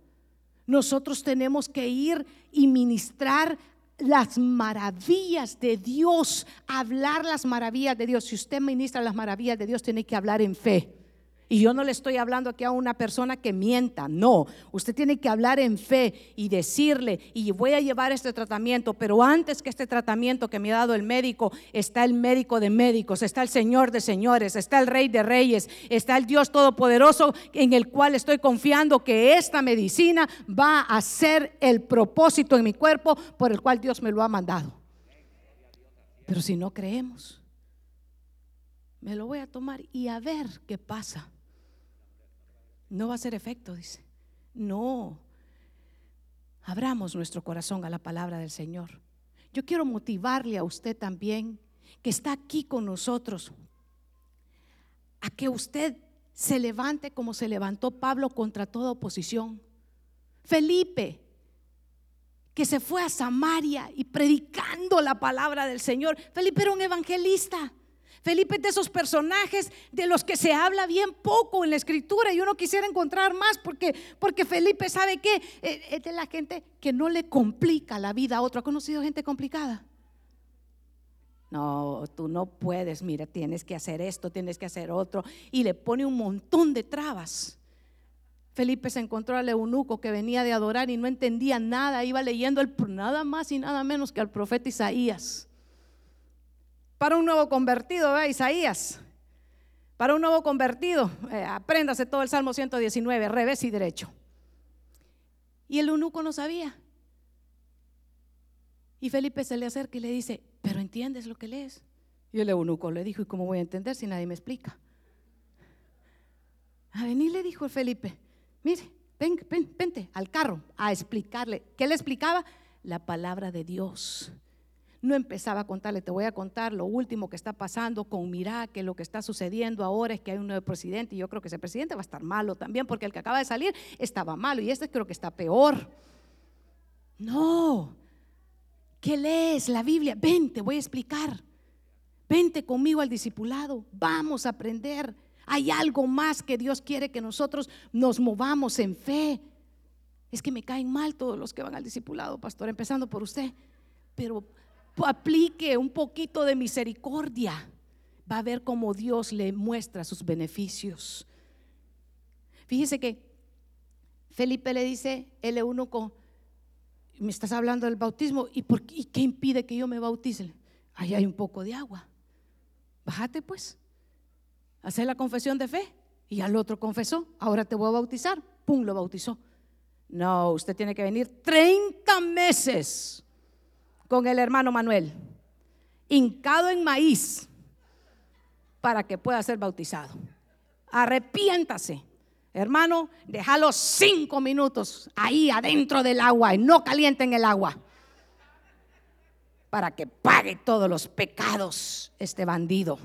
nosotros tenemos que ir y ministrar las maravillas de Dios, hablar las maravillas de Dios. Si usted ministra las maravillas de Dios, tiene que hablar en fe. Y yo no le estoy hablando aquí a una persona que mienta, no. Usted tiene que hablar en fe y decirle, y voy a llevar este tratamiento, pero antes que este tratamiento que me ha dado el médico, está el médico de médicos, está el Señor de señores, está el Rey de reyes, está el Dios Todopoderoso en el cual estoy confiando que esta medicina va a ser el propósito en mi cuerpo por el cual Dios me lo ha mandado. Pero si no creemos, me lo voy a tomar y a ver qué pasa. No va a ser efecto, dice. No. Abramos nuestro corazón a la palabra del Señor. Yo quiero motivarle a usted también, que está aquí con nosotros, a que usted se levante como se levantó Pablo contra toda oposición. Felipe, que se fue a Samaria y predicando la palabra del Señor. Felipe era un evangelista. Felipe es de esos personajes de los que se habla bien poco en la escritura y uno quisiera encontrar más porque, porque Felipe sabe que eh, es de la gente que no le complica la vida a otro. ¿Ha conocido gente complicada? No, tú no puedes, mira, tienes que hacer esto, tienes que hacer otro. Y le pone un montón de trabas. Felipe se encontró al eunuco que venía de adorar y no entendía nada, iba leyendo el, nada más y nada menos que al profeta Isaías. Para un nuevo convertido, ¿eh? Isaías. Para un nuevo convertido, eh, apréndase todo el Salmo 119, revés y derecho. Y el eunuco no sabía. Y Felipe se le acerca y le dice, pero ¿entiendes lo que lees? Y el eunuco le dijo, ¿y cómo voy a entender si nadie me explica? A venir le dijo Felipe, mire, ven, ven, vente al carro a explicarle. ¿Qué le explicaba? La palabra de Dios no empezaba a contarle, te voy a contar lo último que está pasando con Mira, que lo que está sucediendo ahora es que hay un nuevo presidente y yo creo que ese presidente va a estar malo también porque el que acaba de salir estaba malo y este creo que está peor. No, ¿qué lees? La Biblia, ven, te voy a explicar. Vente conmigo al discipulado, vamos a aprender. Hay algo más que Dios quiere que nosotros nos movamos en fe. Es que me caen mal todos los que van al discipulado, pastor, empezando por usted. Pero aplique un poquito de misericordia, va a ver cómo Dios le muestra sus beneficios. Fíjese que Felipe le dice, el eunuco, me estás hablando del bautismo, ¿y, por qué, qué impide que yo me bautice? Ahí hay un poco de agua. Bájate pues, hace la confesión de fe. Y al otro confesó, ahora te voy a bautizar. Pum, lo bautizó. No, usted tiene que venir 30 meses con el hermano Manuel, hincado en maíz, para que pueda ser bautizado. Arrepiéntase. Hermano, déjalo cinco minutos ahí adentro del agua y no calienten el agua para que pague todos los pecados este bandido.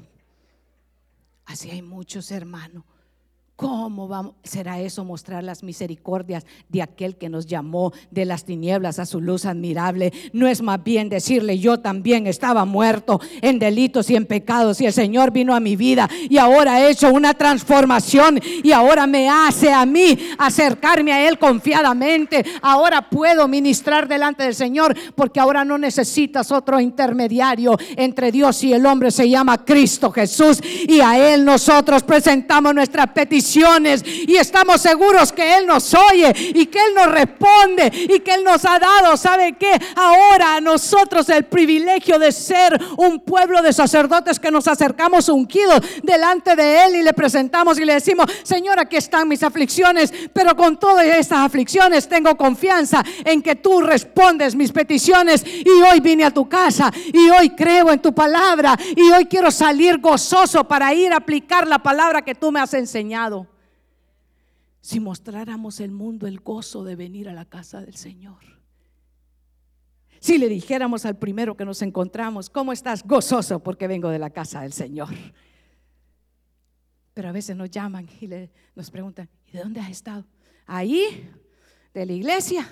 Así hay muchos hermanos ¿Cómo será eso mostrar las misericordias de aquel que nos llamó de las tinieblas a su luz admirable? No es más bien decirle, yo también estaba muerto en delitos y en pecados y el Señor vino a mi vida y ahora ha hecho una transformación y ahora me hace a mí acercarme a Él confiadamente. Ahora puedo ministrar delante del Señor porque ahora no necesitas otro intermediario entre Dios y el hombre. Se llama Cristo Jesús y a Él nosotros presentamos nuestra petición y estamos seguros que Él nos oye y que Él nos responde y que Él nos ha dado, ¿sabe qué? Ahora a nosotros el privilegio de ser un pueblo de sacerdotes que nos acercamos ungidos delante de Él y le presentamos y le decimos, Señor, aquí están mis aflicciones, pero con todas estas aflicciones tengo confianza en que tú respondes mis peticiones y hoy vine a tu casa y hoy creo en tu palabra y hoy quiero salir gozoso para ir a aplicar la palabra que tú me has enseñado si mostráramos el mundo el gozo de venir a la casa del Señor. Si le dijéramos al primero que nos encontramos, ¿cómo estás? Gozoso porque vengo de la casa del Señor. Pero a veces nos llaman y nos preguntan, ¿y de dónde has estado? Ahí, de la iglesia,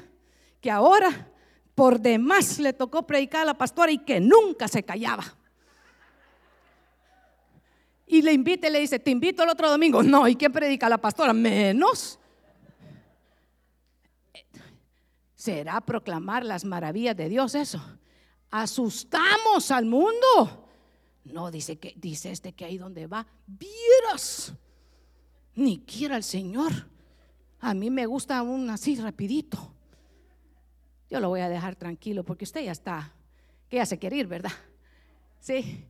que ahora por demás le tocó predicar a la pastora y que nunca se callaba. Y le invita y le dice, te invito el otro domingo. No, ¿y quién predica la pastora? Menos. ¿Será proclamar las maravillas de Dios eso? ¿Asustamos al mundo? No, dice dice este que ahí donde va, vieras. Ni quiera el Señor. A mí me gusta un así rapidito. Yo lo voy a dejar tranquilo porque usted ya está, que ya se quiere ir, ¿verdad? Sí.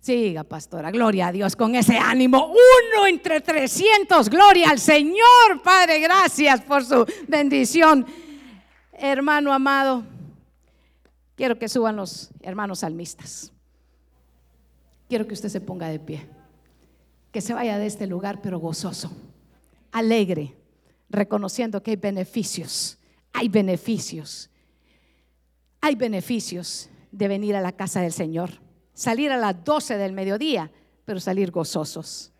Siga, pastora, gloria a Dios con ese ánimo. Uno entre 300, gloria al Señor, Padre, gracias por su bendición. Hermano amado, quiero que suban los hermanos salmistas. Quiero que usted se ponga de pie, que se vaya de este lugar, pero gozoso, alegre, reconociendo que hay beneficios, hay beneficios, hay beneficios de venir a la casa del Señor salir a las 12 del mediodía, pero salir gozosos.